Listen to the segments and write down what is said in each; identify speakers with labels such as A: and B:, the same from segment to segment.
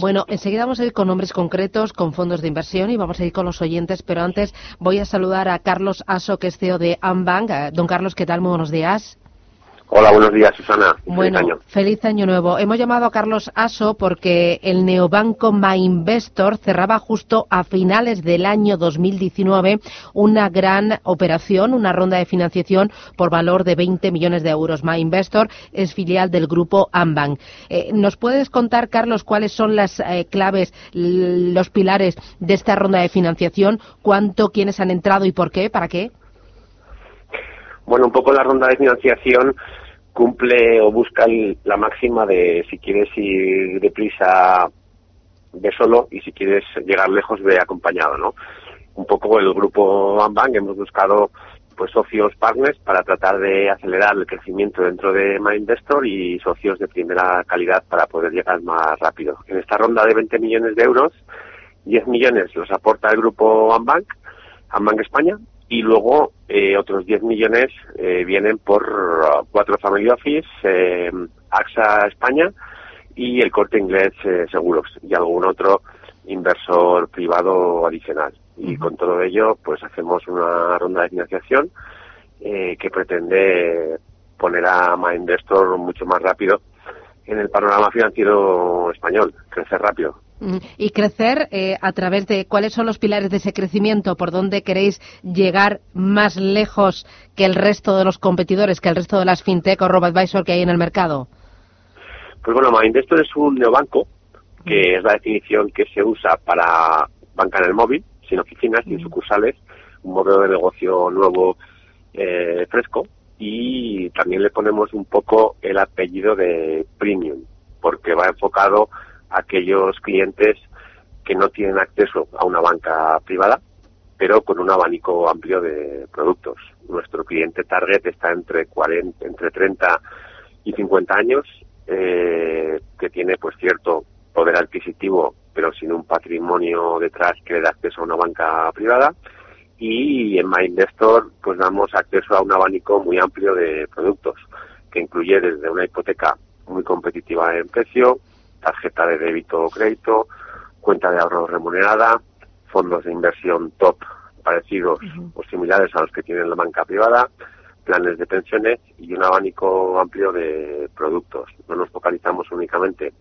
A: Bueno, enseguida vamos a ir con nombres concretos, con fondos de inversión y vamos a ir con los oyentes, pero antes voy a saludar a Carlos Aso, que es CEO de Ambank. Eh, Don Carlos, ¿qué tal? Muy buenos días.
B: Hola, buenos días, Susana.
A: Bueno,
B: feliz año.
A: feliz año nuevo. Hemos llamado a Carlos Aso porque el neobanco MyInvestor cerraba justo a finales del año 2019 una gran operación, una ronda de financiación por valor de 20 millones de euros. MyInvestor es filial del grupo Ambank. Eh, ¿Nos puedes contar, Carlos, cuáles son las eh, claves, los pilares de esta ronda de financiación? ¿Cuánto, quiénes han entrado y por qué? ¿Para qué?
B: Bueno, un poco la ronda de financiación cumple o busca la máxima de si quieres ir deprisa, ve solo y si quieres llegar lejos, ve acompañado, ¿no? Un poco el grupo Ambank hemos buscado pues socios partners para tratar de acelerar el crecimiento dentro de MyInvestor y socios de primera calidad para poder llegar más rápido. En esta ronda de 20 millones de euros, 10 millones los aporta el grupo Ambank, Ambank España, y luego eh, otros 10 millones eh, vienen por uh, cuatro Family Office, eh, AXA España y el Corte Inglés Seguros y algún otro inversor privado adicional. Y con todo ello, pues hacemos una ronda de financiación que pretende poner a MyInvestor mucho más rápido en el panorama financiero español, crecer rápido.
A: Y crecer eh, a través de cuáles son los pilares de ese crecimiento, por dónde queréis llegar más lejos que el resto de los competidores, que el resto de las fintech o robo-advisor que hay en el mercado.
B: Pues bueno, MyInvestor es un neobanco, que es la definición que se usa para banca en el móvil, sin oficinas, sin sucursales, un modelo de negocio nuevo, eh, fresco, y también le ponemos un poco el apellido de premium, porque va enfocado aquellos clientes que no tienen acceso a una banca privada, pero con un abanico amplio de productos. Nuestro cliente target está entre 40, entre 30 y 50 años, eh, que tiene pues cierto poder adquisitivo, pero sin un patrimonio detrás que le da acceso a una banca privada. Y en MyInvestor pues damos acceso a un abanico muy amplio de productos, que incluye desde una hipoteca muy competitiva en precio, tarjeta de débito o crédito, cuenta de ahorro remunerada, fondos de inversión top parecidos o similares a los que tiene la banca privada, planes de pensiones y un abanico amplio de productos. No nos focalizamos únicamente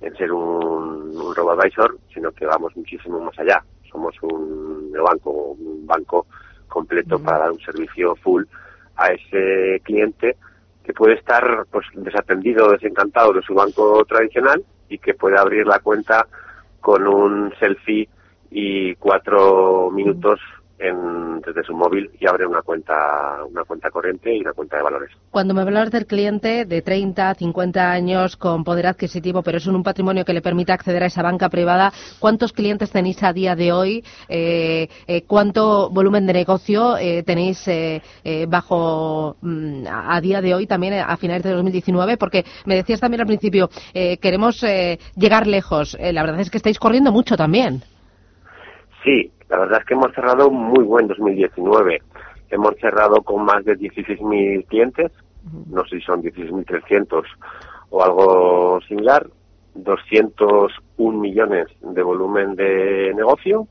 B: en ser un, un robo-advisor, sino que vamos muchísimo más allá. Somos un banco, un banco completo para dar un servicio full a ese cliente que puede estar pues desatendido o desencantado de su banco tradicional y que puede abrir la cuenta con un selfie y cuatro minutos en, desde su móvil y abre una cuenta, una cuenta corriente y una cuenta de valores.
A: Cuando me hablas del cliente de 30, 50 años con poder adquisitivo, pero es un patrimonio que le permite acceder a esa banca privada, ¿cuántos clientes tenéis a día de hoy? Eh, eh, ¿Cuánto volumen de negocio eh, tenéis bajo mm, a día de hoy también a finales de 2019? Porque me decías también al principio, queremos llegar lejos. la verdad es que estáis corriendo mucho también.
B: Sí, la verdad es que hemos cerrado muy buen 2019. Hemos cerrado con más de 16.000 clientes, no sé si son 16.300 o algo similar, 201 millones de volumen de negocio.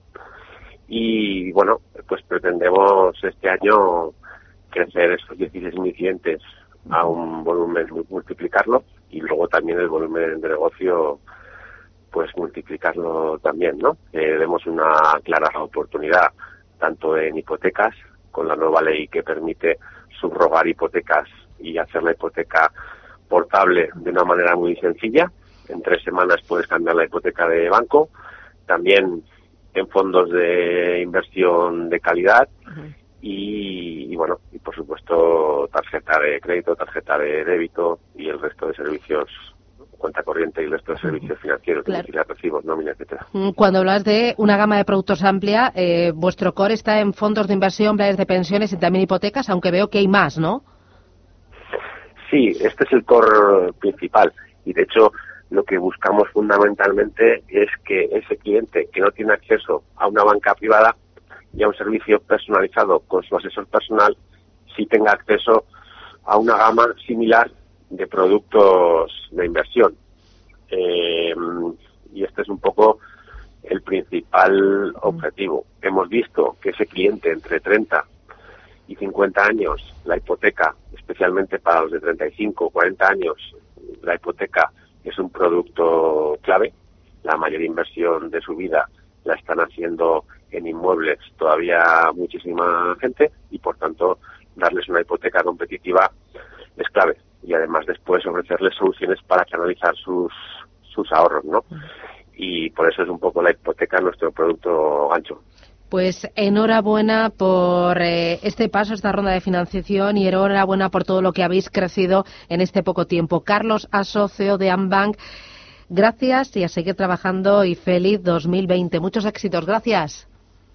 B: Y bueno, pues pretendemos este año crecer esos 16.000 clientes a un volumen, multiplicarlo y luego también el volumen de negocio pues multiplicarlo también, ¿no? Eh, vemos una clara oportunidad tanto en hipotecas, con la nueva ley que permite subrogar hipotecas y hacer la hipoteca portable de una manera muy sencilla. En tres semanas puedes cambiar la hipoteca de banco. También en fondos de inversión de calidad. y, y, bueno, y por supuesto tarjeta de crédito, tarjeta de débito y el resto de servicios cuenta corriente y el resto de servicios financieros, claro. recibos, nómina, etcétera.
A: Mm, cuando hablas de una gama de productos amplia, eh, vuestro core está en fondos de inversión, planes de pensiones y también hipotecas, aunque veo que hay más, ¿no?
B: Sí, este es el core principal y de hecho lo que buscamos fundamentalmente es que ese cliente que no tiene acceso a una banca privada y a un servicio personalizado con su asesor personal, sí tenga acceso a una gama similar de productos de inversión. Eh, y este es un poco el principal objetivo. Hemos visto que ese cliente entre 30 y 50 años, la hipoteca, especialmente para los de 35 o 40 años, la hipoteca es un producto clave. La mayor inversión de su vida la están haciendo en inmuebles todavía muchísima gente y por tanto darles una hipoteca competitiva es clave y además después ofrecerles soluciones para canalizar sus, sus ahorros, ¿no? Y por eso es un poco la hipoteca nuestro producto ancho.
A: Pues enhorabuena por eh, este paso, esta ronda de financiación y enhorabuena por todo lo que habéis crecido en este poco tiempo. Carlos Asocio de Ambank, gracias y a seguir trabajando y feliz 2020. Muchos éxitos. Gracias.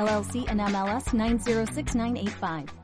C: LLC and MLS 906985.